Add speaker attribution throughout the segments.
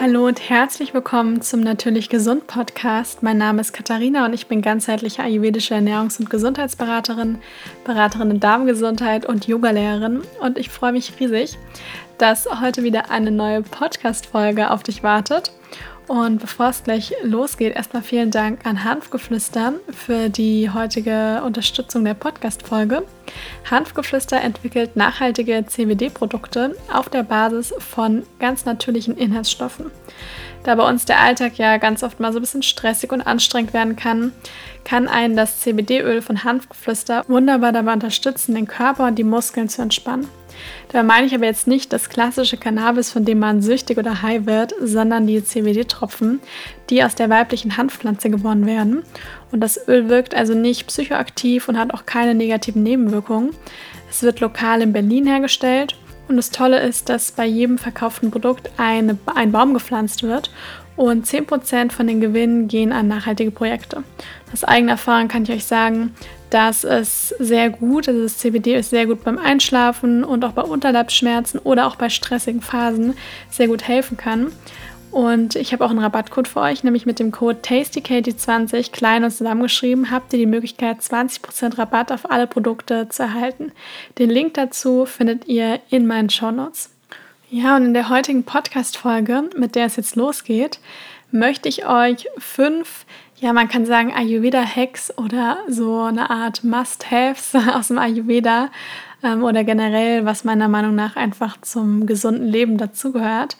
Speaker 1: Hallo und herzlich willkommen zum Natürlich Gesund Podcast. Mein Name ist Katharina und ich bin ganzheitliche ayurvedische Ernährungs- und Gesundheitsberaterin, Beraterin in Darmgesundheit und Yogalehrerin. Und ich freue mich riesig, dass heute wieder eine neue Podcast-Folge auf dich wartet. Und bevor es gleich losgeht, erstmal vielen Dank an Hanfgeflüster für die heutige Unterstützung der Podcast-Folge. Hanfgeflüster entwickelt nachhaltige CBD-Produkte auf der Basis von ganz natürlichen Inhaltsstoffen. Da bei uns der Alltag ja ganz oft mal so ein bisschen stressig und anstrengend werden kann, kann einen das CBD-Öl von Hanfgeflüster wunderbar dabei unterstützen, den Körper und die Muskeln zu entspannen. Da meine ich aber jetzt nicht das klassische Cannabis, von dem man süchtig oder high wird, sondern die CBD-Tropfen, die aus der weiblichen Hanfpflanze gewonnen werden. Und das Öl wirkt also nicht psychoaktiv und hat auch keine negativen Nebenwirkungen. Es wird lokal in Berlin hergestellt und das Tolle ist, dass bei jedem verkauften Produkt eine, ein Baum gepflanzt wird und 10% von den Gewinnen gehen an nachhaltige Projekte. Aus eigener Erfahrung kann ich euch sagen, dass es sehr gut, also das CBD ist sehr gut beim Einschlafen und auch bei Unterleibsschmerzen oder auch bei stressigen Phasen sehr gut helfen kann. Und ich habe auch einen Rabattcode für euch, nämlich mit dem Code TastyKatie20 klein und zusammengeschrieben, habt ihr die Möglichkeit, 20% Rabatt auf alle Produkte zu erhalten. Den Link dazu findet ihr in meinen Shownotes. Ja, und in der heutigen Podcast-Folge, mit der es jetzt losgeht, möchte ich euch fünf ja, man kann sagen Ayurveda-Hacks oder so eine Art Must-Haves aus dem Ayurveda ähm, oder generell, was meiner Meinung nach einfach zum gesunden Leben dazugehört,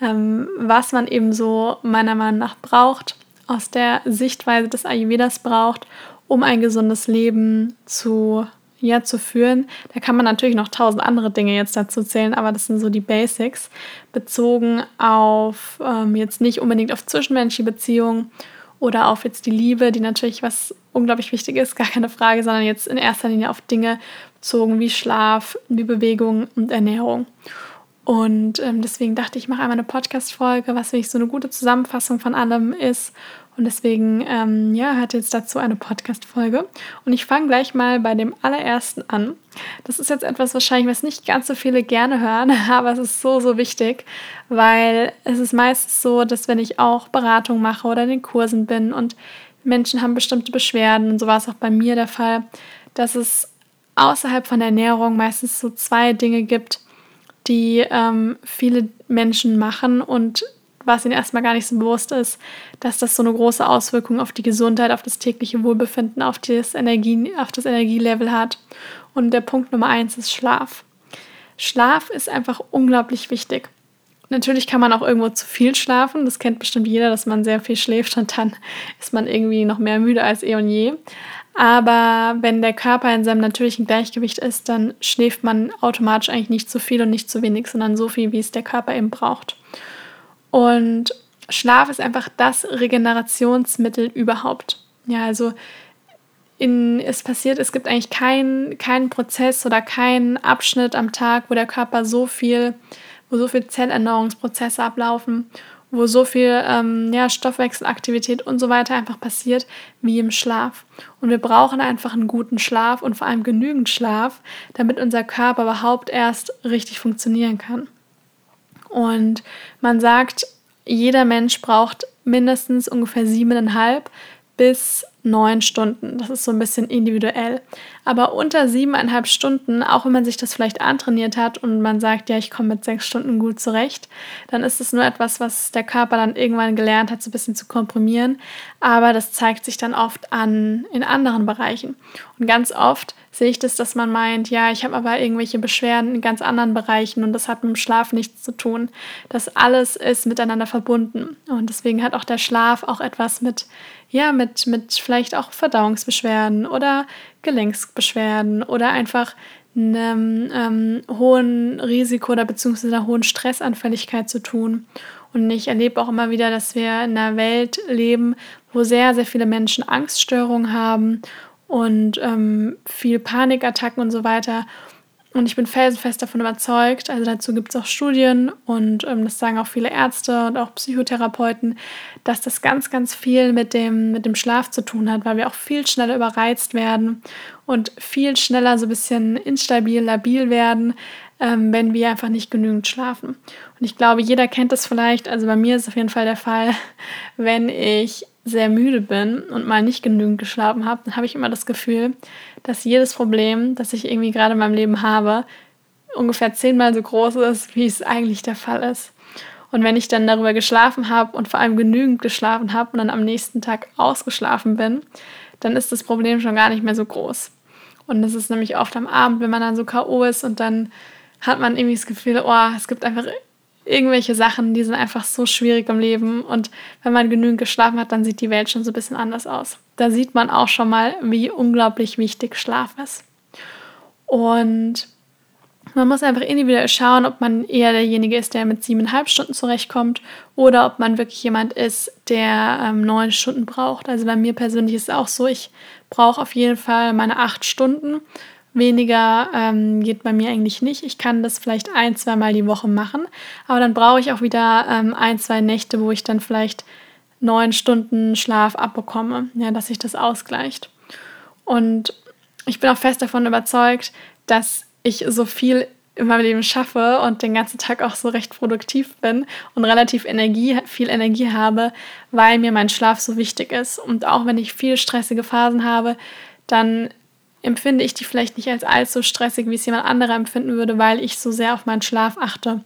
Speaker 1: ähm, was man eben so meiner Meinung nach braucht, aus der Sichtweise des Ayurvedas braucht, um ein gesundes Leben zu ja, zu führen. Da kann man natürlich noch tausend andere Dinge jetzt dazu zählen, aber das sind so die Basics, bezogen auf ähm, jetzt nicht unbedingt auf zwischenmenschliche Beziehungen oder auf jetzt die Liebe, die natürlich was unglaublich wichtig ist, gar keine Frage, sondern jetzt in erster Linie auf Dinge bezogen wie Schlaf, wie Bewegung und Ernährung. Und ähm, deswegen dachte ich, ich mache einmal eine Podcast-Folge, was wirklich so eine gute Zusammenfassung von allem ist und deswegen, ähm, ja, hat jetzt dazu eine Podcast-Folge. Und ich fange gleich mal bei dem allerersten an. Das ist jetzt etwas wahrscheinlich, was nicht ganz so viele gerne hören, aber es ist so, so wichtig, weil es ist meistens so, dass wenn ich auch Beratung mache oder in den Kursen bin und Menschen haben bestimmte Beschwerden, und so war es auch bei mir der Fall, dass es außerhalb von Ernährung meistens so zwei Dinge gibt, die ähm, viele Menschen machen und was ihnen erstmal gar nicht so bewusst ist, dass das so eine große Auswirkung auf die Gesundheit, auf das tägliche Wohlbefinden, auf das, Energie, auf das Energielevel hat. Und der Punkt Nummer eins ist Schlaf. Schlaf ist einfach unglaublich wichtig. Natürlich kann man auch irgendwo zu viel schlafen. Das kennt bestimmt jeder, dass man sehr viel schläft und dann ist man irgendwie noch mehr müde als eh und je. Aber wenn der Körper in seinem natürlichen Gleichgewicht ist, dann schläft man automatisch eigentlich nicht zu viel und nicht zu wenig, sondern so viel, wie es der Körper eben braucht. Und Schlaf ist einfach das Regenerationsmittel überhaupt. Ja, also in, es passiert, es gibt eigentlich keinen kein Prozess oder keinen Abschnitt am Tag, wo der Körper so viel, wo so viel Zellerneuerungsprozesse ablaufen, wo so viel ähm, ja, Stoffwechselaktivität und so weiter einfach passiert wie im Schlaf. Und wir brauchen einfach einen guten Schlaf und vor allem genügend Schlaf, damit unser Körper überhaupt erst richtig funktionieren kann. Und man sagt, jeder Mensch braucht mindestens ungefähr siebeneinhalb bis neun Stunden. Das ist so ein bisschen individuell. Aber unter siebeneinhalb Stunden, auch wenn man sich das vielleicht antrainiert hat und man sagt, ja, ich komme mit sechs Stunden gut zurecht, dann ist es nur etwas, was der Körper dann irgendwann gelernt hat, so ein bisschen zu komprimieren. Aber das zeigt sich dann oft an in anderen Bereichen. Und ganz oft sehe ich das, dass man meint, ja, ich habe aber irgendwelche Beschwerden in ganz anderen Bereichen und das hat mit dem Schlaf nichts zu tun. Das alles ist miteinander verbunden. Und deswegen hat auch der Schlaf auch etwas mit, ja, mit, mit vielleicht auch Verdauungsbeschwerden oder Gelenksbeschwerden oder einfach einem ähm, hohen Risiko oder beziehungsweise einer hohen Stressanfälligkeit zu tun. Und ich erlebe auch immer wieder, dass wir in einer Welt leben, wo sehr, sehr viele Menschen Angststörungen haben und ähm, viel Panikattacken und so weiter. Und ich bin felsenfest davon überzeugt, also dazu gibt es auch Studien und ähm, das sagen auch viele Ärzte und auch Psychotherapeuten, dass das ganz, ganz viel mit dem, mit dem Schlaf zu tun hat, weil wir auch viel schneller überreizt werden und viel schneller so ein bisschen instabil, labil werden, ähm, wenn wir einfach nicht genügend schlafen. Und ich glaube, jeder kennt das vielleicht, also bei mir ist es auf jeden Fall der Fall, wenn ich sehr müde bin und mal nicht genügend geschlafen habe, dann habe ich immer das Gefühl, dass jedes Problem, das ich irgendwie gerade in meinem Leben habe, ungefähr zehnmal so groß ist, wie es eigentlich der Fall ist. Und wenn ich dann darüber geschlafen habe und vor allem genügend geschlafen habe und dann am nächsten Tag ausgeschlafen bin, dann ist das Problem schon gar nicht mehr so groß. Und das ist nämlich oft am Abend, wenn man dann so K.O. ist und dann hat man irgendwie das Gefühl, oh, es gibt einfach irgendwelche Sachen, die sind einfach so schwierig im Leben. Und wenn man genügend geschlafen hat, dann sieht die Welt schon so ein bisschen anders aus. Da sieht man auch schon mal, wie unglaublich wichtig Schlaf ist. Und man muss einfach individuell schauen, ob man eher derjenige ist, der mit siebeneinhalb Stunden zurechtkommt oder ob man wirklich jemand ist, der ähm, neun Stunden braucht. Also bei mir persönlich ist es auch so, ich brauche auf jeden Fall meine acht Stunden Weniger ähm, geht bei mir eigentlich nicht. Ich kann das vielleicht ein, zwei Mal die Woche machen, aber dann brauche ich auch wieder ähm, ein, zwei Nächte, wo ich dann vielleicht neun Stunden Schlaf abbekomme, ja, dass sich das ausgleicht. Und ich bin auch fest davon überzeugt, dass ich so viel in meinem Leben schaffe und den ganzen Tag auch so recht produktiv bin und relativ Energie, viel Energie habe, weil mir mein Schlaf so wichtig ist. Und auch wenn ich viele stressige Phasen habe, dann empfinde ich die vielleicht nicht als allzu stressig, wie es jemand anderer empfinden würde, weil ich so sehr auf meinen Schlaf achte.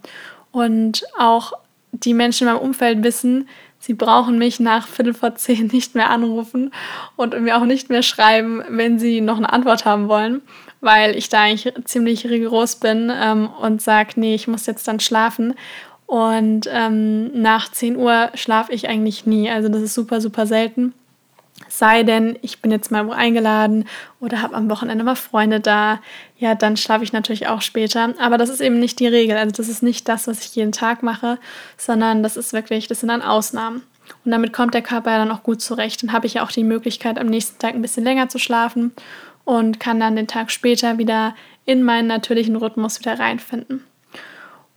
Speaker 1: Und auch die Menschen in meinem Umfeld wissen, sie brauchen mich nach Viertel vor zehn nicht mehr anrufen und mir auch nicht mehr schreiben, wenn sie noch eine Antwort haben wollen, weil ich da eigentlich ziemlich rigoros bin ähm, und sage, nee, ich muss jetzt dann schlafen. Und ähm, nach 10 Uhr schlafe ich eigentlich nie. Also das ist super, super selten. Sei denn, ich bin jetzt mal wo eingeladen oder habe am Wochenende mal Freunde da, ja, dann schlafe ich natürlich auch später. Aber das ist eben nicht die Regel. Also das ist nicht das, was ich jeden Tag mache, sondern das ist wirklich, das sind dann Ausnahmen. Und damit kommt der Körper ja dann auch gut zurecht. Dann habe ich ja auch die Möglichkeit, am nächsten Tag ein bisschen länger zu schlafen und kann dann den Tag später wieder in meinen natürlichen Rhythmus wieder reinfinden.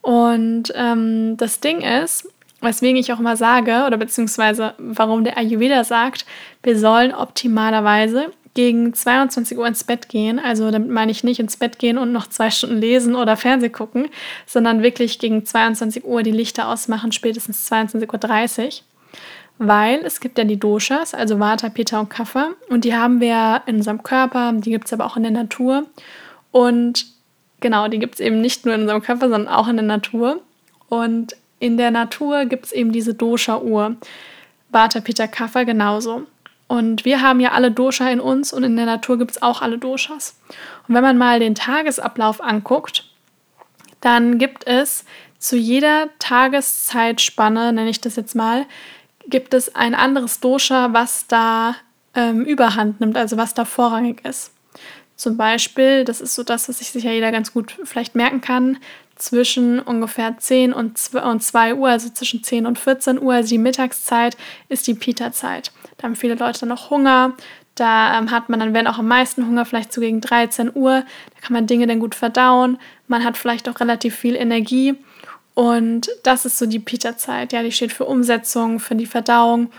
Speaker 1: Und ähm, das Ding ist, Weswegen ich auch immer sage, oder beziehungsweise warum der Ayurveda sagt, wir sollen optimalerweise gegen 22 Uhr ins Bett gehen. Also damit meine ich nicht ins Bett gehen und noch zwei Stunden lesen oder Fernseh gucken, sondern wirklich gegen 22 Uhr die Lichter ausmachen, spätestens 22.30 Uhr. Weil es gibt ja die Doshas, also Vata, Pitta und Kapha. Und die haben wir in unserem Körper, die gibt es aber auch in der Natur. Und genau, die gibt es eben nicht nur in unserem Körper, sondern auch in der Natur. Und in der Natur gibt es eben diese Dosha-Uhr. Vata, Pitta, Kapha genauso. Und wir haben ja alle Dosha in uns und in der Natur gibt es auch alle Doshas. Und wenn man mal den Tagesablauf anguckt, dann gibt es zu jeder Tageszeitspanne, nenne ich das jetzt mal, gibt es ein anderes Dosha, was da ähm, überhand nimmt, also was da vorrangig ist. Zum Beispiel, das ist so das, was sich sicher jeder ganz gut vielleicht merken kann, zwischen ungefähr 10 und 2 Uhr, also zwischen 10 und 14 Uhr, also die Mittagszeit, ist die Pita-Zeit. Da haben viele Leute noch Hunger. Da ähm, hat man dann, wenn auch am meisten Hunger, vielleicht so gegen 13 Uhr. Da kann man Dinge dann gut verdauen. Man hat vielleicht auch relativ viel Energie. Und das ist so die Pita-Zeit. Ja, die steht für Umsetzung, für die Verdauung.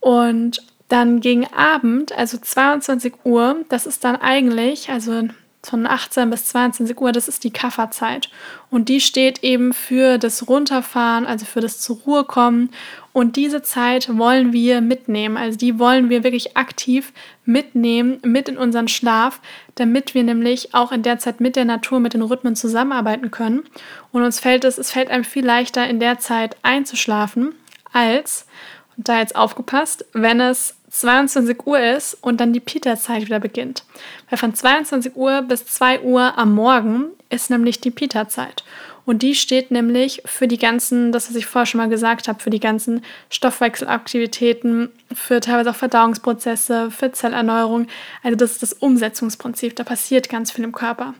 Speaker 1: Und dann gegen Abend, also 22 Uhr, das ist dann eigentlich, also von 18 bis 22 Uhr, das ist die Kafferzeit. Und die steht eben für das Runterfahren, also für das zur Ruhe kommen. Und diese Zeit wollen wir mitnehmen. Also die wollen wir wirklich aktiv mitnehmen, mit in unseren Schlaf, damit wir nämlich auch in der Zeit mit der Natur, mit den Rhythmen zusammenarbeiten können. Und uns fällt es, es fällt einem viel leichter in der Zeit einzuschlafen, als, und da jetzt aufgepasst, wenn es 22 Uhr ist und dann die Pita-Zeit wieder beginnt. Weil von 22 Uhr bis 2 Uhr am Morgen ist nämlich die Pita-Zeit. Und die steht nämlich für die ganzen, das was ich vorher schon mal gesagt habe, für die ganzen Stoffwechselaktivitäten, für teilweise auch Verdauungsprozesse, für Zellerneuerung. Also das ist das Umsetzungsprinzip. Da passiert ganz viel im Körper.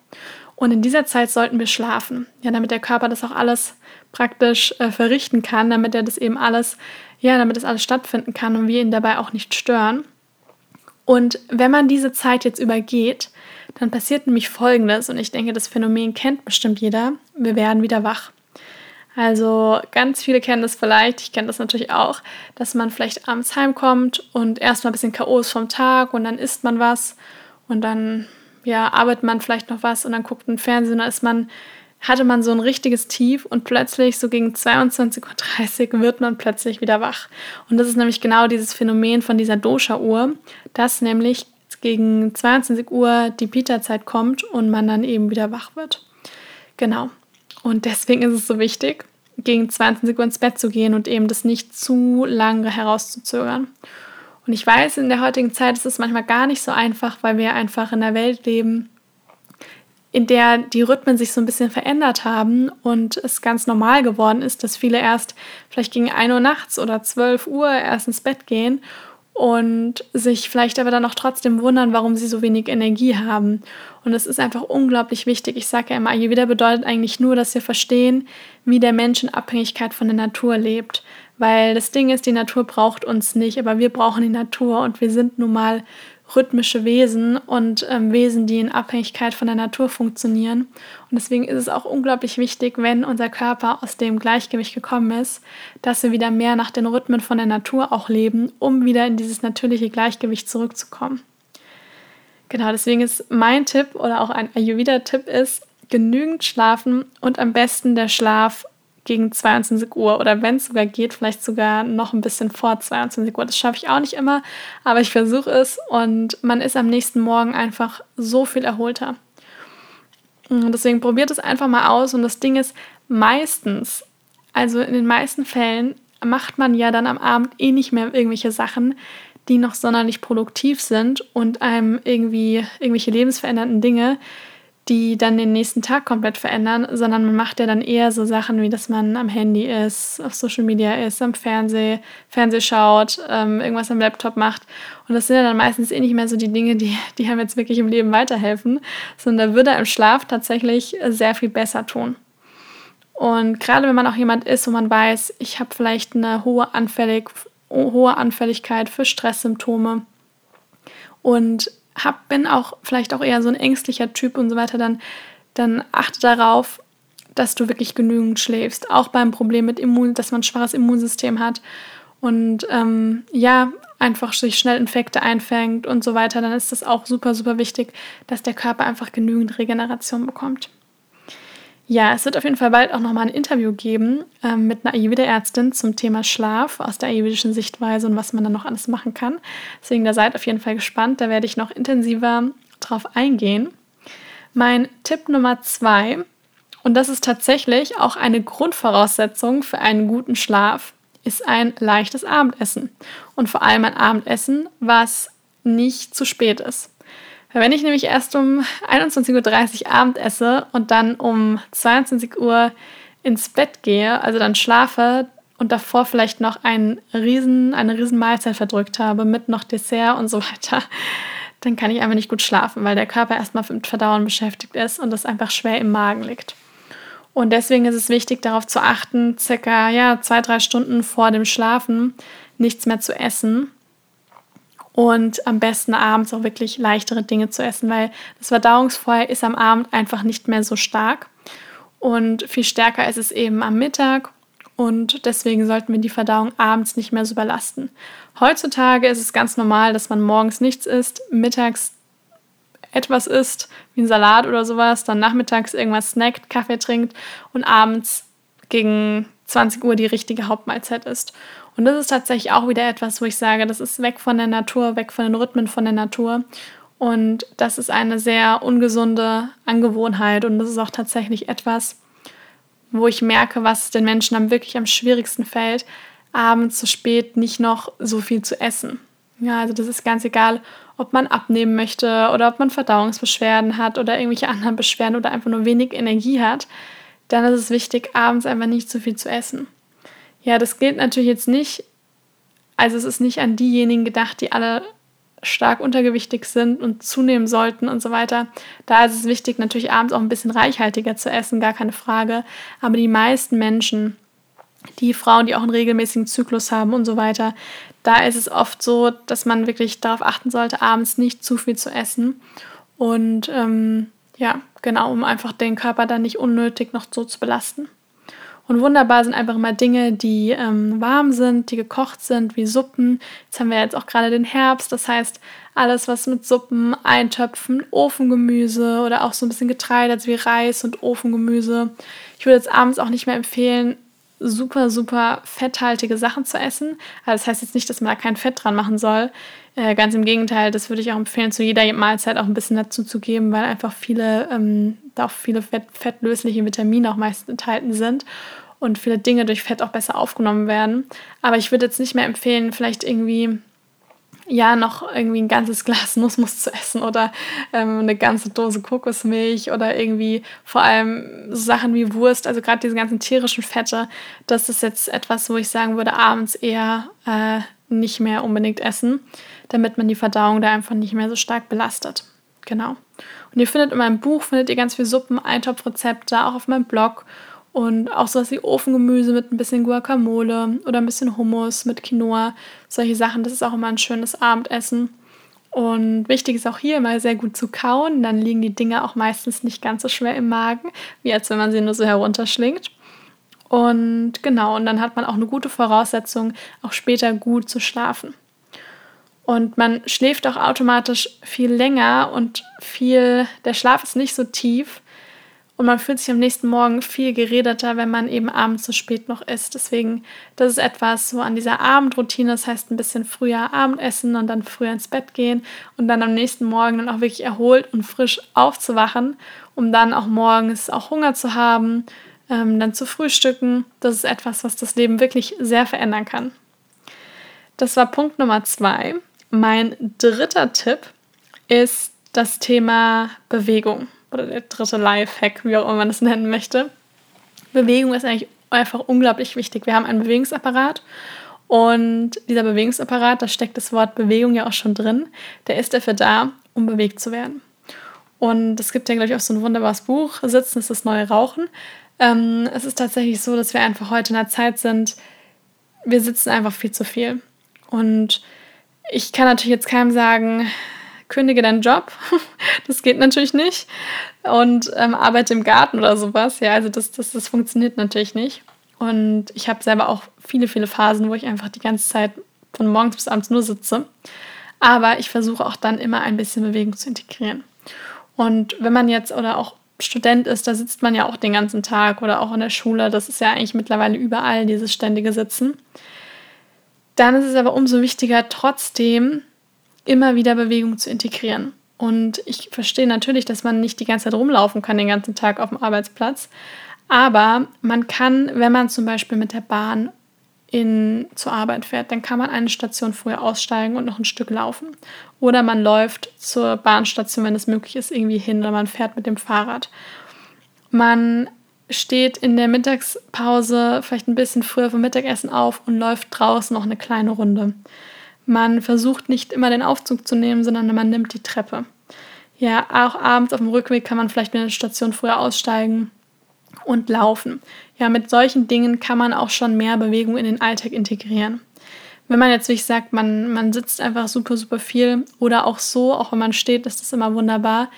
Speaker 1: Und in dieser Zeit sollten wir schlafen, ja, damit der Körper das auch alles praktisch äh, verrichten kann, damit er das eben alles ja, damit das alles stattfinden kann und wir ihn dabei auch nicht stören. Und wenn man diese Zeit jetzt übergeht, dann passiert nämlich Folgendes und ich denke, das Phänomen kennt bestimmt jeder. Wir werden wieder wach. Also ganz viele kennen das vielleicht, ich kenne das natürlich auch, dass man vielleicht abends heimkommt und erstmal ein bisschen ist vom Tag und dann isst man was und dann ja, arbeitet man vielleicht noch was und dann guckt ein Fernsehen und dann ist man hatte man so ein richtiges Tief und plötzlich so gegen 22.30 Uhr wird man plötzlich wieder wach. Und das ist nämlich genau dieses Phänomen von dieser Dosha-Uhr, dass nämlich gegen 22 Uhr die Pita-Zeit kommt und man dann eben wieder wach wird. Genau. Und deswegen ist es so wichtig, gegen 22 Uhr ins Bett zu gehen und eben das nicht zu lange herauszuzögern. Und ich weiß, in der heutigen Zeit ist es manchmal gar nicht so einfach, weil wir einfach in einer Welt leben, in der die Rhythmen sich so ein bisschen verändert haben und es ganz normal geworden ist, dass viele erst vielleicht gegen 1 Uhr nachts oder 12 Uhr erst ins Bett gehen und sich vielleicht aber dann auch trotzdem wundern, warum sie so wenig Energie haben. Und es ist einfach unglaublich wichtig. Ich sage ja immer, Ayurveda bedeutet eigentlich nur, dass wir verstehen, wie der Mensch in Abhängigkeit von der Natur lebt. Weil das Ding ist, die Natur braucht uns nicht, aber wir brauchen die Natur und wir sind nun mal rhythmische Wesen und ähm, Wesen, die in Abhängigkeit von der Natur funktionieren. Und deswegen ist es auch unglaublich wichtig, wenn unser Körper aus dem Gleichgewicht gekommen ist, dass wir wieder mehr nach den Rhythmen von der Natur auch leben, um wieder in dieses natürliche Gleichgewicht zurückzukommen. Genau, deswegen ist mein Tipp oder auch ein Ayurveda-Tipp ist, genügend schlafen und am besten der Schlaf gegen 22 Uhr oder wenn es sogar geht, vielleicht sogar noch ein bisschen vor 22 Uhr. Das schaffe ich auch nicht immer, aber ich versuche es und man ist am nächsten Morgen einfach so viel erholter. Und deswegen probiert es einfach mal aus und das Ding ist, meistens, also in den meisten Fällen, macht man ja dann am Abend eh nicht mehr irgendwelche Sachen, die noch sonderlich produktiv sind und einem irgendwie irgendwelche lebensverändernden Dinge, die dann den nächsten Tag komplett verändern, sondern man macht ja dann eher so Sachen, wie dass man am Handy ist, auf Social Media ist, am Fernseh, Fernseh schaut, ähm, irgendwas am Laptop macht. Und das sind ja dann meistens eh nicht mehr so die Dinge, die, die einem jetzt wirklich im Leben weiterhelfen, sondern da würde im Schlaf tatsächlich sehr viel besser tun. Und gerade wenn man auch jemand ist, wo man weiß, ich habe vielleicht eine hohe, Anfällig, hohe Anfälligkeit für Stresssymptome und hab, bin auch vielleicht auch eher so ein ängstlicher Typ und so weiter, dann, dann achte darauf, dass du wirklich genügend schläfst. Auch beim Problem mit Immun, dass man ein schwaches Immunsystem hat und ähm, ja, einfach sich schnell Infekte einfängt und so weiter, dann ist das auch super, super wichtig, dass der Körper einfach genügend Regeneration bekommt. Ja, es wird auf jeden Fall bald auch nochmal ein Interview geben ähm, mit einer Ayurveda-Ärztin zum Thema Schlaf aus der ayurvedischen Sichtweise und was man dann noch alles machen kann. Deswegen, da seid auf jeden Fall gespannt. Da werde ich noch intensiver drauf eingehen. Mein Tipp Nummer zwei, und das ist tatsächlich auch eine Grundvoraussetzung für einen guten Schlaf, ist ein leichtes Abendessen. Und vor allem ein Abendessen, was nicht zu spät ist. Wenn ich nämlich erst um 21.30 Uhr Abend esse und dann um 22 Uhr ins Bett gehe, also dann schlafe und davor vielleicht noch einen riesen, eine riesen Mahlzeit verdrückt habe mit noch Dessert und so weiter, dann kann ich einfach nicht gut schlafen, weil der Körper erstmal mit Verdauen beschäftigt ist und es einfach schwer im Magen liegt. Und deswegen ist es wichtig, darauf zu achten, circa ja, zwei, drei Stunden vor dem Schlafen nichts mehr zu essen und am besten abends auch wirklich leichtere Dinge zu essen, weil das Verdauungsfeuer ist am Abend einfach nicht mehr so stark und viel stärker ist es eben am Mittag und deswegen sollten wir die Verdauung abends nicht mehr so überlasten. Heutzutage ist es ganz normal, dass man morgens nichts isst, mittags etwas isst, wie ein Salat oder sowas, dann nachmittags irgendwas snackt, Kaffee trinkt und abends gegen 20 Uhr die richtige Hauptmahlzeit isst. Und das ist tatsächlich auch wieder etwas, wo ich sage, das ist weg von der Natur, weg von den Rhythmen von der Natur. Und das ist eine sehr ungesunde Angewohnheit. Und das ist auch tatsächlich etwas, wo ich merke, was den Menschen am wirklich am schwierigsten fällt, abends zu spät nicht noch so viel zu essen. Ja, also das ist ganz egal, ob man abnehmen möchte oder ob man Verdauungsbeschwerden hat oder irgendwelche anderen Beschwerden oder einfach nur wenig Energie hat, dann ist es wichtig, abends einfach nicht zu viel zu essen. Ja, das gilt natürlich jetzt nicht, also es ist nicht an diejenigen gedacht, die alle stark untergewichtig sind und zunehmen sollten und so weiter. Da ist es wichtig, natürlich abends auch ein bisschen reichhaltiger zu essen, gar keine Frage. Aber die meisten Menschen, die Frauen, die auch einen regelmäßigen Zyklus haben und so weiter, da ist es oft so, dass man wirklich darauf achten sollte, abends nicht zu viel zu essen Und ähm, ja, genau, um einfach den Körper dann nicht unnötig noch so zu belasten. Und wunderbar sind einfach immer Dinge, die ähm, warm sind, die gekocht sind, wie Suppen. Jetzt haben wir jetzt auch gerade den Herbst, das heißt, alles, was mit Suppen, Eintöpfen, Ofengemüse oder auch so ein bisschen Getreide, also wie Reis und Ofengemüse. Ich würde jetzt abends auch nicht mehr empfehlen, super, super fetthaltige Sachen zu essen. Also das heißt jetzt nicht, dass man da kein Fett dran machen soll. Äh, ganz im Gegenteil, das würde ich auch empfehlen, zu jeder Mahlzeit auch ein bisschen dazu zu geben, weil einfach viele, ähm, da auch viele fett, fettlösliche Vitamine auch meist enthalten sind und viele Dinge durch Fett auch besser aufgenommen werden. Aber ich würde jetzt nicht mehr empfehlen, vielleicht irgendwie ja noch irgendwie ein ganzes Glas Nussmus zu essen oder ähm, eine ganze Dose Kokosmilch oder irgendwie vor allem so Sachen wie Wurst, also gerade diese ganzen tierischen Fette, das ist jetzt etwas, wo ich sagen würde, abends eher äh, nicht mehr unbedingt essen, damit man die Verdauung da einfach nicht mehr so stark belastet. Genau. Und ihr findet in meinem Buch, findet ihr ganz viele Suppen, Eintopfrezepte, auch auf meinem Blog und auch sowas wie Ofengemüse mit ein bisschen Guacamole oder ein bisschen Hummus mit Quinoa. Solche Sachen, das ist auch immer ein schönes Abendessen. Und wichtig ist auch hier immer sehr gut zu kauen. Dann liegen die Dinge auch meistens nicht ganz so schwer im Magen, wie als wenn man sie nur so herunterschlingt. Und genau, und dann hat man auch eine gute Voraussetzung, auch später gut zu schlafen. Und man schläft auch automatisch viel länger und viel, der Schlaf ist nicht so tief, und man fühlt sich am nächsten Morgen viel geredeter, wenn man eben abends so spät noch isst. Deswegen, das ist etwas so an dieser Abendroutine. Das heißt, ein bisschen früher Abendessen und dann früher ins Bett gehen und dann am nächsten Morgen dann auch wirklich erholt und frisch aufzuwachen, um dann auch morgens auch Hunger zu haben, ähm, dann zu frühstücken. Das ist etwas, was das Leben wirklich sehr verändern kann. Das war Punkt Nummer zwei. Mein dritter Tipp ist das Thema Bewegung oder der dritte Lifehack, wie auch immer man das nennen möchte. Bewegung ist eigentlich einfach unglaublich wichtig. Wir haben einen Bewegungsapparat und dieser Bewegungsapparat, da steckt das Wort Bewegung ja auch schon drin, der ist dafür da, um bewegt zu werden. Und es gibt ja, glaube ich, auch so ein wunderbares Buch, Sitzen ist das neue Rauchen. Ähm, es ist tatsächlich so, dass wir einfach heute in einer Zeit sind, wir sitzen einfach viel zu viel. Und ich kann natürlich jetzt keinem sagen, kündige deinen Job. das geht natürlich nicht. Und ähm, arbeite im Garten oder sowas. Ja, also das, das, das funktioniert natürlich nicht. Und ich habe selber auch viele, viele Phasen, wo ich einfach die ganze Zeit von morgens bis abends nur sitze. Aber ich versuche auch dann immer ein bisschen Bewegung zu integrieren. Und wenn man jetzt oder auch Student ist, da sitzt man ja auch den ganzen Tag oder auch in der Schule. Das ist ja eigentlich mittlerweile überall dieses ständige Sitzen. Dann ist es aber umso wichtiger, trotzdem immer wieder Bewegung zu integrieren. Und ich verstehe natürlich, dass man nicht die ganze Zeit rumlaufen kann, den ganzen Tag auf dem Arbeitsplatz. Aber man kann, wenn man zum Beispiel mit der Bahn in, zur Arbeit fährt, dann kann man eine Station früher aussteigen und noch ein Stück laufen. Oder man läuft zur Bahnstation, wenn es möglich ist, irgendwie hin oder man fährt mit dem Fahrrad. Man steht in der Mittagspause vielleicht ein bisschen früher vom Mittagessen auf und läuft draußen noch eine kleine Runde. Man versucht nicht immer den Aufzug zu nehmen, sondern man nimmt die Treppe. Ja, auch abends auf dem Rückweg kann man vielleicht eine Station früher aussteigen und laufen. Ja, mit solchen Dingen kann man auch schon mehr Bewegung in den Alltag integrieren. Wenn man jetzt wirklich sagt, man, man sitzt einfach super, super viel oder auch so, auch wenn man steht, ist das immer wunderbar,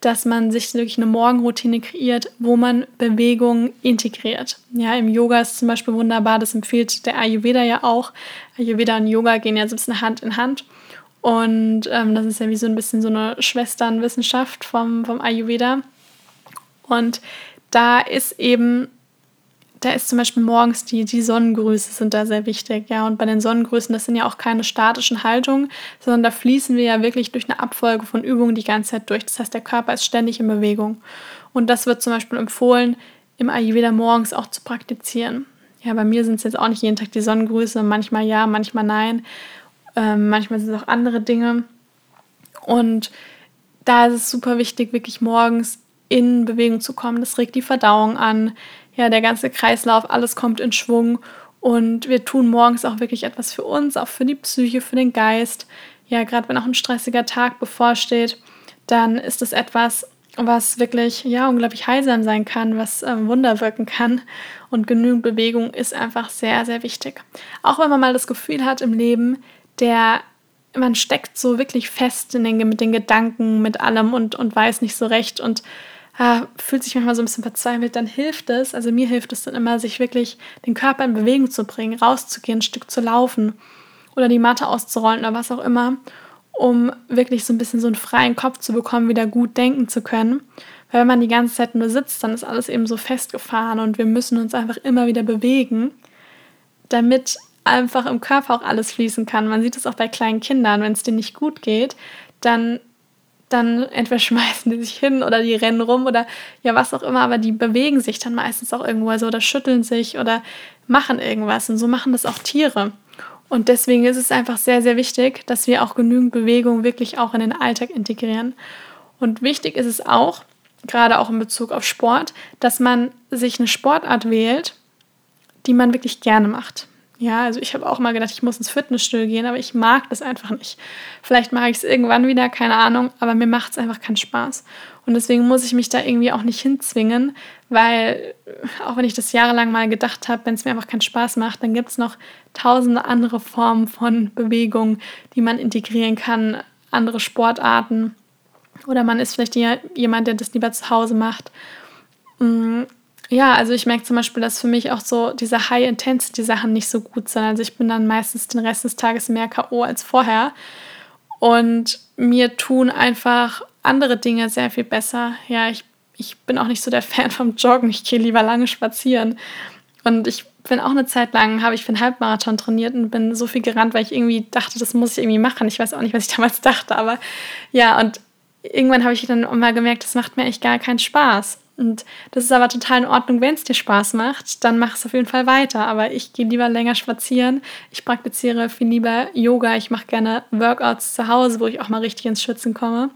Speaker 1: dass man sich wirklich eine Morgenroutine kreiert, wo man Bewegung integriert. Ja, im Yoga ist zum Beispiel wunderbar, das empfiehlt der Ayurveda ja auch. Ayurveda und Yoga gehen ja so ein bisschen Hand in Hand. Und ähm, das ist ja wie so ein bisschen so eine Schwesternwissenschaft vom, vom Ayurveda. Und da ist eben da ist zum Beispiel morgens die, die Sonnengrüße sind da sehr wichtig, ja. Und bei den Sonnengrüßen, das sind ja auch keine statischen Haltungen, sondern da fließen wir ja wirklich durch eine Abfolge von Übungen die ganze Zeit durch. Das heißt, der Körper ist ständig in Bewegung. Und das wird zum Beispiel empfohlen, im Ayurveda morgens auch zu praktizieren. Ja, bei mir sind es jetzt auch nicht jeden Tag die Sonnengrüße, manchmal ja, manchmal nein. Ähm, manchmal sind es auch andere Dinge. Und da ist es super wichtig, wirklich morgens in Bewegung zu kommen. Das regt die Verdauung an, ja, der ganze Kreislauf, alles kommt in Schwung und wir tun morgens auch wirklich etwas für uns, auch für die Psyche, für den Geist. Ja, gerade wenn auch ein stressiger Tag bevorsteht, dann ist es etwas, was wirklich ja unglaublich heilsam sein kann, was äh, Wunder wirken kann. Und genügend Bewegung ist einfach sehr, sehr wichtig. Auch wenn man mal das Gefühl hat im Leben, der man steckt so wirklich fest in den, mit den Gedanken, mit allem und, und weiß nicht so recht und äh, fühlt sich manchmal so ein bisschen verzweifelt, dann hilft es, also mir hilft es dann immer, sich wirklich den Körper in Bewegung zu bringen, rauszugehen, ein Stück zu laufen oder die Matte auszurollen oder was auch immer, um wirklich so ein bisschen so einen freien Kopf zu bekommen, wieder gut denken zu können. Weil wenn man die ganze Zeit nur sitzt, dann ist alles eben so festgefahren und wir müssen uns einfach immer wieder bewegen, damit einfach im Körper auch alles fließen kann. Man sieht es auch bei kleinen Kindern, wenn es denen nicht gut geht, dann, dann entweder schmeißen die sich hin oder die rennen rum oder ja, was auch immer, aber die bewegen sich dann meistens auch irgendwo so oder schütteln sich oder machen irgendwas. Und so machen das auch Tiere. Und deswegen ist es einfach sehr, sehr wichtig, dass wir auch genügend Bewegung wirklich auch in den Alltag integrieren. Und wichtig ist es auch, gerade auch in Bezug auf Sport, dass man sich eine Sportart wählt, die man wirklich gerne macht. Ja, also ich habe auch mal gedacht, ich muss ins Fitnessstudio gehen, aber ich mag das einfach nicht. Vielleicht mache ich es irgendwann wieder, keine Ahnung, aber mir macht es einfach keinen Spaß. Und deswegen muss ich mich da irgendwie auch nicht hinzwingen, weil auch wenn ich das jahrelang mal gedacht habe, wenn es mir einfach keinen Spaß macht, dann gibt es noch tausende andere Formen von Bewegung, die man integrieren kann, andere Sportarten. Oder man ist vielleicht jemand, der das lieber zu Hause macht. Ja, also ich merke zum Beispiel, dass für mich auch so diese High-Intensity-Sachen nicht so gut sind. Also ich bin dann meistens den Rest des Tages mehr K.O. als vorher. Und mir tun einfach andere Dinge sehr viel besser. Ja, ich, ich bin auch nicht so der Fan vom Joggen. Ich gehe lieber lange spazieren. Und ich bin auch eine Zeit lang, habe ich für einen Halbmarathon trainiert und bin so viel gerannt, weil ich irgendwie dachte, das muss ich irgendwie machen. Ich weiß auch nicht, was ich damals dachte, aber ja, und irgendwann habe ich dann mal gemerkt, das macht mir echt gar keinen Spaß. Und das ist aber total in Ordnung, wenn es dir Spaß macht, dann mach es auf jeden Fall weiter. Aber ich gehe lieber länger spazieren. Ich praktiziere viel lieber Yoga. Ich mache gerne Workouts zu Hause, wo ich auch mal richtig ins Schützen komme.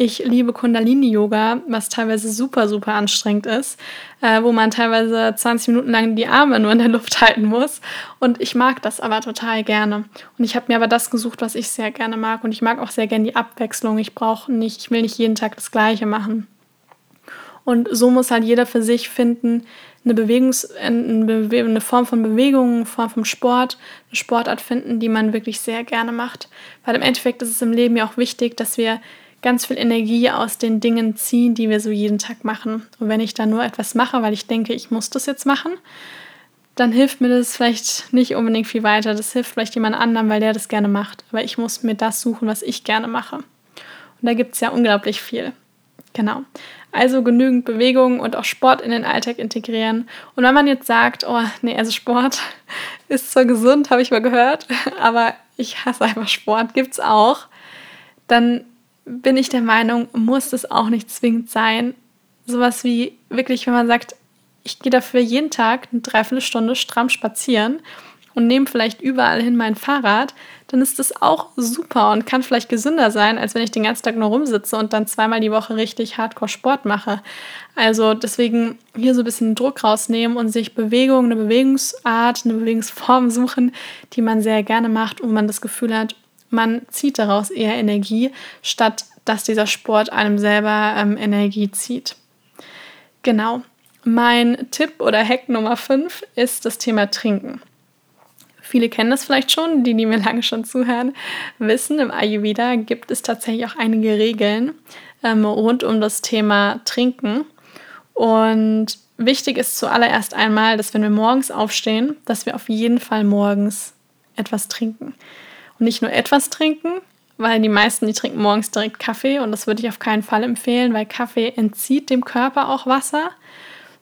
Speaker 1: Ich liebe Kundalini-Yoga, was teilweise super, super anstrengend ist, äh, wo man teilweise 20 Minuten lang die Arme nur in der Luft halten muss. Und ich mag das aber total gerne. Und ich habe mir aber das gesucht, was ich sehr gerne mag. Und ich mag auch sehr gerne die Abwechslung. Ich brauche nicht, ich will nicht jeden Tag das Gleiche machen. Und so muss halt jeder für sich finden, eine, Bewegungs-, eine Form von Bewegung, eine Form von Sport, eine Sportart finden, die man wirklich sehr gerne macht. Weil im Endeffekt ist es im Leben ja auch wichtig, dass wir ganz viel Energie aus den Dingen ziehen, die wir so jeden Tag machen. Und wenn ich dann nur etwas mache, weil ich denke, ich muss das jetzt machen, dann hilft mir das vielleicht nicht unbedingt viel weiter. Das hilft vielleicht jemand anderem, weil der das gerne macht. Aber ich muss mir das suchen, was ich gerne mache. Und da gibt es ja unglaublich viel. Genau. Also genügend Bewegung und auch Sport in den Alltag integrieren. Und wenn man jetzt sagt, oh, nee, also Sport ist zwar gesund, habe ich mal gehört, aber ich hasse einfach Sport, gibt es auch, dann bin ich der Meinung, muss das auch nicht zwingend sein. Sowas wie wirklich, wenn man sagt, ich gehe dafür jeden Tag eine Dreiviertelstunde stramm spazieren und nehme vielleicht überall hin mein Fahrrad, dann ist das auch super und kann vielleicht gesünder sein, als wenn ich den ganzen Tag nur rumsitze und dann zweimal die Woche richtig Hardcore Sport mache. Also deswegen hier so ein bisschen Druck rausnehmen und sich Bewegung, eine Bewegungsart, eine Bewegungsform suchen, die man sehr gerne macht und man das Gefühl hat, man zieht daraus eher Energie, statt dass dieser Sport einem selber ähm, Energie zieht. Genau. Mein Tipp oder Hack Nummer 5 ist das Thema Trinken. Viele kennen das vielleicht schon, die, die mir lange schon zuhören, wissen, im Ayurveda gibt es tatsächlich auch einige Regeln ähm, rund um das Thema Trinken. Und wichtig ist zuallererst einmal, dass wenn wir morgens aufstehen, dass wir auf jeden Fall morgens etwas trinken. Und nicht nur etwas trinken, weil die meisten, die trinken morgens direkt Kaffee und das würde ich auf keinen Fall empfehlen, weil Kaffee entzieht dem Körper auch Wasser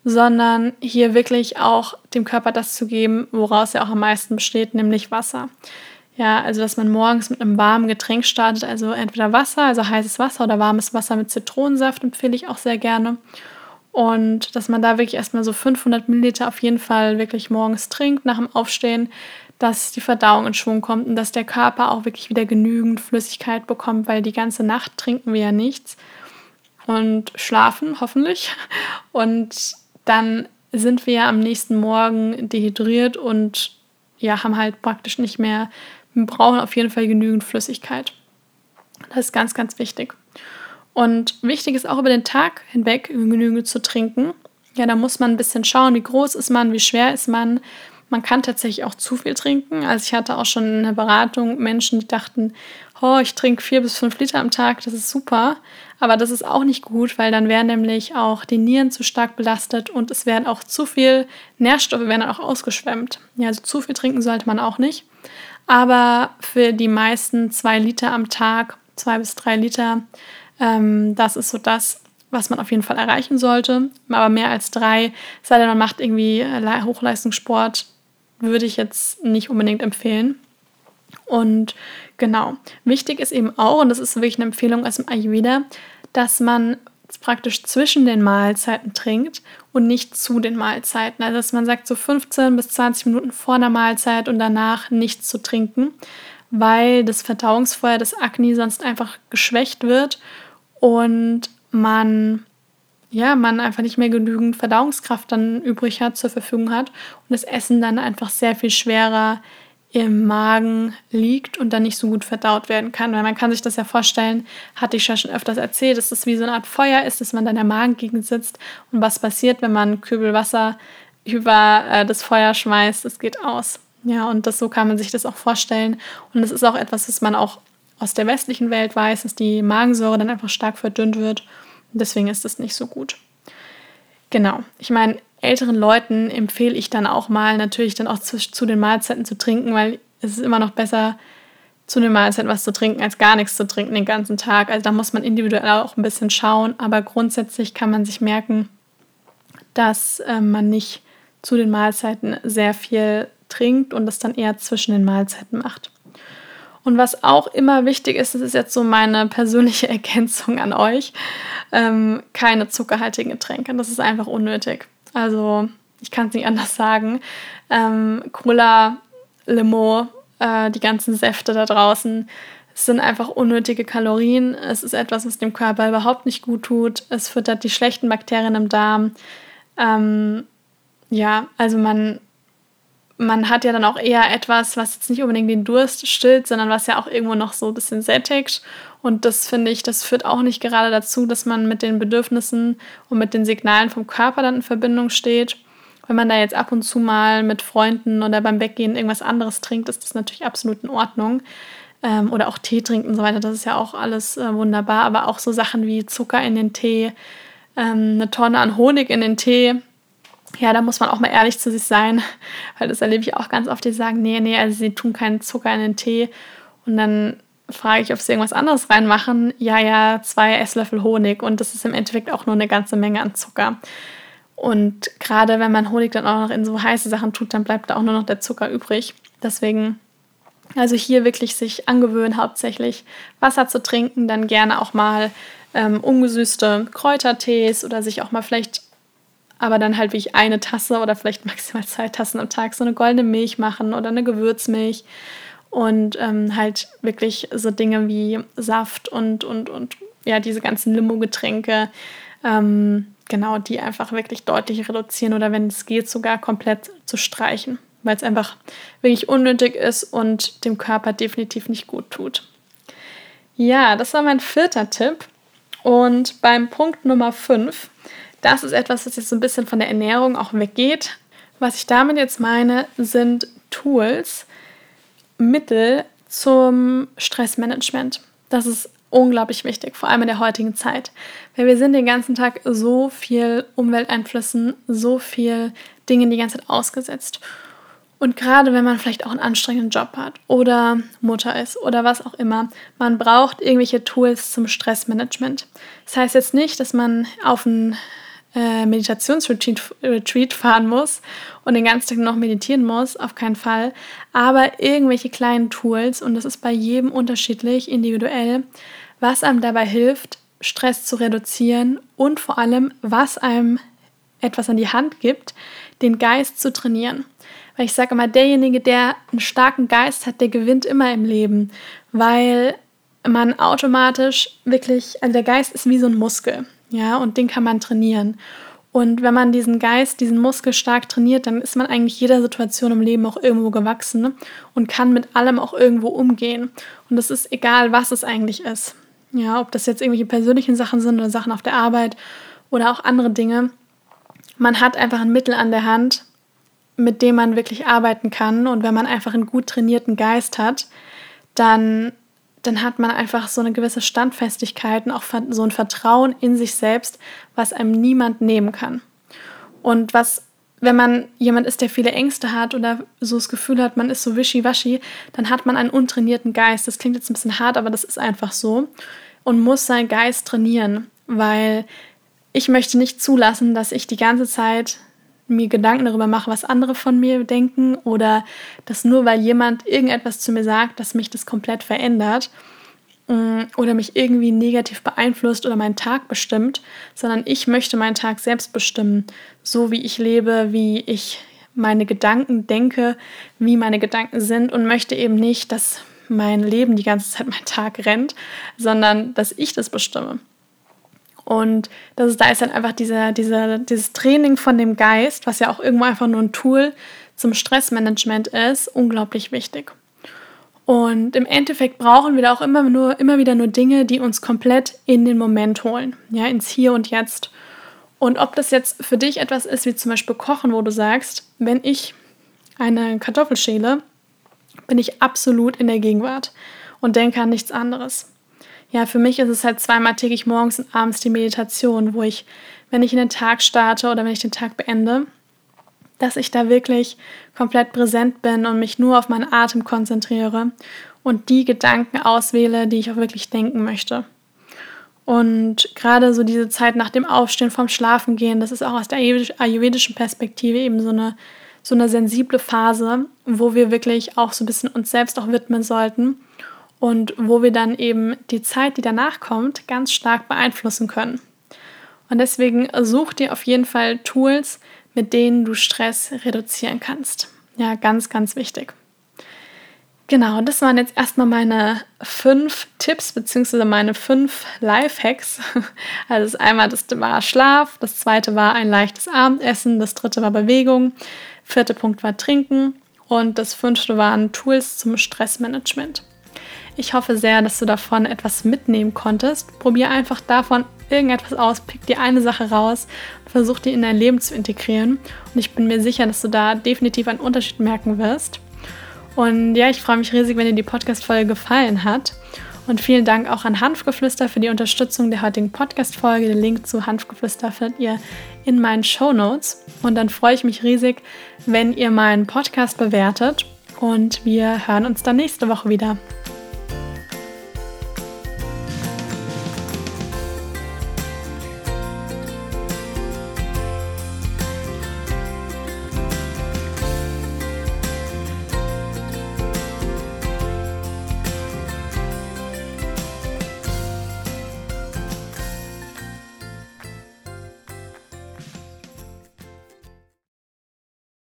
Speaker 1: sondern hier wirklich auch dem Körper das zu geben, woraus er auch am meisten besteht, nämlich Wasser. Ja, also dass man morgens mit einem warmen Getränk startet, also entweder Wasser, also heißes Wasser oder warmes Wasser mit Zitronensaft empfehle ich auch sehr gerne. Und dass man da wirklich erstmal so 500 Milliliter auf jeden Fall wirklich morgens trinkt nach dem Aufstehen, dass die Verdauung in Schwung kommt und dass der Körper auch wirklich wieder genügend Flüssigkeit bekommt, weil die ganze Nacht trinken wir ja nichts und schlafen hoffentlich. Und dann sind wir ja am nächsten Morgen dehydriert und ja, haben halt praktisch nicht mehr, wir brauchen auf jeden Fall genügend Flüssigkeit. Das ist ganz, ganz wichtig. Und wichtig ist auch über den Tag hinweg genügend zu trinken. Ja, da muss man ein bisschen schauen, wie groß ist man, wie schwer ist man. Man kann tatsächlich auch zu viel trinken. Also ich hatte auch schon in der Beratung Menschen, die dachten, oh, ich trinke vier bis fünf Liter am Tag, das ist super. Aber das ist auch nicht gut, weil dann werden nämlich auch die Nieren zu stark belastet und es werden auch zu viel Nährstoffe werden dann auch ausgeschwemmt. Ja, also zu viel trinken sollte man auch nicht. Aber für die meisten zwei Liter am Tag, zwei bis drei Liter, ähm, das ist so das, was man auf jeden Fall erreichen sollte. Aber mehr als drei, sei denn man macht irgendwie äh, Hochleistungssport, würde ich jetzt nicht unbedingt empfehlen. Und genau, wichtig ist eben auch, und das ist wirklich eine Empfehlung aus dem Ayurveda, dass man praktisch zwischen den Mahlzeiten trinkt und nicht zu den Mahlzeiten. Also dass man sagt, so 15 bis 20 Minuten vor der Mahlzeit und danach nichts zu trinken, weil das Verdauungsfeuer des Akne sonst einfach geschwächt wird und man ja, man einfach nicht mehr genügend Verdauungskraft dann übrig hat, zur Verfügung hat und das Essen dann einfach sehr viel schwerer im Magen liegt und dann nicht so gut verdaut werden kann. Weil man kann sich das ja vorstellen, hatte ich ja schon öfters erzählt, dass das wie so eine Art Feuer ist, dass man dann der Magen gegen sitzt und was passiert, wenn man Kübel Wasser über äh, das Feuer schmeißt, es geht aus. Ja, und das so kann man sich das auch vorstellen. Und das ist auch etwas, was man auch aus der westlichen Welt weiß, dass die Magensäure dann einfach stark verdünnt wird. Deswegen ist das nicht so gut. Genau. Ich meine, älteren Leuten empfehle ich dann auch mal natürlich dann auch zu, zu, den Mahlzeiten zu trinken, weil es ist immer noch besser, zu den Mahlzeiten was zu trinken, als gar nichts zu trinken den ganzen Tag. Also da muss man individuell auch ein bisschen schauen, aber grundsätzlich kann man sich merken, dass äh, man nicht zu den Mahlzeiten sehr viel trinkt und das dann eher zwischen den Mahlzeiten macht. Und was auch immer wichtig ist, das ist jetzt so meine persönliche Ergänzung an euch, ähm, keine zuckerhaltigen Getränke. Das ist einfach unnötig. Also ich kann es nicht anders sagen. Ähm, Cola, Limo, äh, die ganzen Säfte da draußen, sind einfach unnötige Kalorien. Es ist etwas, was dem Körper überhaupt nicht gut tut. Es füttert die schlechten Bakterien im Darm. Ähm, ja, also man man hat ja dann auch eher etwas, was jetzt nicht unbedingt den Durst stillt, sondern was ja auch irgendwo noch so ein bisschen sättigt. Und das finde ich, das führt auch nicht gerade dazu, dass man mit den Bedürfnissen und mit den Signalen vom Körper dann in Verbindung steht. Wenn man da jetzt ab und zu mal mit Freunden oder beim Weggehen irgendwas anderes trinkt, ist das natürlich absolut in Ordnung. Ähm, oder auch Tee trinken und so weiter, das ist ja auch alles äh, wunderbar. Aber auch so Sachen wie Zucker in den Tee, ähm, eine Tonne an Honig in den Tee, ja, da muss man auch mal ehrlich zu sich sein, weil das erlebe ich auch ganz oft, die sagen, nee, nee, also sie tun keinen Zucker in den Tee. Und dann frage ich, ob sie irgendwas anderes reinmachen. Ja, ja, zwei Esslöffel Honig und das ist im Endeffekt auch nur eine ganze Menge an Zucker. Und gerade wenn man Honig dann auch noch in so heiße Sachen tut, dann bleibt da auch nur noch der Zucker übrig. Deswegen, also hier wirklich sich angewöhnen, hauptsächlich Wasser zu trinken, dann gerne auch mal ähm, ungesüßte Kräutertees oder sich auch mal vielleicht aber dann halt wie ich eine Tasse oder vielleicht maximal zwei Tassen am Tag so eine goldene Milch machen oder eine Gewürzmilch und ähm, halt wirklich so Dinge wie Saft und, und, und ja, diese ganzen Limo-Getränke, ähm, genau, die einfach wirklich deutlich reduzieren oder wenn es geht, sogar komplett zu streichen, weil es einfach wirklich unnötig ist und dem Körper definitiv nicht gut tut. Ja, das war mein vierter Tipp. Und beim Punkt Nummer 5 das ist etwas, was jetzt so ein bisschen von der Ernährung auch weggeht. Was ich damit jetzt meine, sind Tools, Mittel zum Stressmanagement. Das ist unglaublich wichtig, vor allem in der heutigen Zeit. Weil wir sind den ganzen Tag so viel Umwelteinflüssen, so viel Dingen die ganze Zeit ausgesetzt. Und gerade wenn man vielleicht auch einen anstrengenden Job hat oder Mutter ist oder was auch immer, man braucht irgendwelche Tools zum Stressmanagement. Das heißt jetzt nicht, dass man auf einen äh, Meditationsretreat fahren muss und den ganzen Tag noch meditieren muss, auf keinen Fall. Aber irgendwelche kleinen Tools, und das ist bei jedem unterschiedlich, individuell, was einem dabei hilft, Stress zu reduzieren und vor allem, was einem etwas an die Hand gibt, den Geist zu trainieren. Weil ich sage immer, derjenige, der einen starken Geist hat, der gewinnt immer im Leben, weil man automatisch wirklich, also der Geist ist wie so ein Muskel. Ja, und den kann man trainieren. Und wenn man diesen Geist, diesen Muskel stark trainiert, dann ist man eigentlich jeder Situation im Leben auch irgendwo gewachsen und kann mit allem auch irgendwo umgehen. Und es ist egal, was es eigentlich ist. Ja, ob das jetzt irgendwelche persönlichen Sachen sind oder Sachen auf der Arbeit oder auch andere Dinge. Man hat einfach ein Mittel an der Hand, mit dem man wirklich arbeiten kann. Und wenn man einfach einen gut trainierten Geist hat, dann, dann hat man einfach so eine gewisse Standfestigkeit und auch so ein Vertrauen in sich selbst, was einem niemand nehmen kann. Und was, wenn man jemand ist, der viele Ängste hat oder so das Gefühl hat, man ist so wischiwaschi, dann hat man einen untrainierten Geist. Das klingt jetzt ein bisschen hart, aber das ist einfach so. Und muss seinen Geist trainieren, weil ich möchte nicht zulassen, dass ich die ganze Zeit mir Gedanken darüber mache, was andere von mir denken oder dass nur weil jemand irgendetwas zu mir sagt, dass mich das komplett verändert mm, oder mich irgendwie negativ beeinflusst oder meinen Tag bestimmt, sondern ich möchte meinen Tag selbst bestimmen, so wie ich lebe, wie ich meine Gedanken denke, wie meine Gedanken sind und möchte eben nicht, dass mein Leben die ganze Zeit mein Tag rennt, sondern dass ich das bestimme. Und das ist, da ist dann einfach dieser, dieser, dieses Training von dem Geist, was ja auch irgendwo einfach nur ein Tool zum Stressmanagement ist, unglaublich wichtig. Und im Endeffekt brauchen wir da auch immer, nur, immer wieder nur Dinge, die uns komplett in den Moment holen, ja, ins Hier und Jetzt. Und ob das jetzt für dich etwas ist, wie zum Beispiel Kochen, wo du sagst, wenn ich eine Kartoffel schäle, bin ich absolut in der Gegenwart und denke an nichts anderes ja, für mich ist es halt zweimal täglich morgens und abends die Meditation, wo ich, wenn ich in den Tag starte oder wenn ich den Tag beende, dass ich da wirklich komplett präsent bin und mich nur auf meinen Atem konzentriere und die Gedanken auswähle, die ich auch wirklich denken möchte. Und gerade so diese Zeit nach dem Aufstehen vom Schlafengehen, das ist auch aus der ayurvedischen Perspektive eben so eine, so eine sensible Phase, wo wir wirklich auch so ein bisschen uns selbst auch widmen sollten und wo wir dann eben die Zeit, die danach kommt, ganz stark beeinflussen können. Und deswegen such dir auf jeden Fall Tools, mit denen du Stress reduzieren kannst. Ja, ganz, ganz wichtig. Genau, das waren jetzt erstmal meine fünf Tipps bzw. meine fünf Lifehacks. Also das einmal das war Schlaf, das zweite war ein leichtes Abendessen, das dritte war Bewegung, vierte Punkt war Trinken und das fünfte waren Tools zum Stressmanagement. Ich hoffe sehr, dass du davon etwas mitnehmen konntest. Probier einfach davon irgendetwas aus, pick dir eine Sache raus und versuch die in dein Leben zu integrieren. Und ich bin mir sicher, dass du da definitiv einen Unterschied merken wirst. Und ja, ich freue mich riesig, wenn dir die Podcast-Folge gefallen hat. Und vielen Dank auch an Hanfgeflüster für die Unterstützung der heutigen Podcast-Folge. Den Link zu Hanfgeflüster findet ihr in meinen Show Notes. Und dann freue ich mich riesig, wenn ihr meinen Podcast bewertet. Und wir hören uns dann nächste Woche wieder.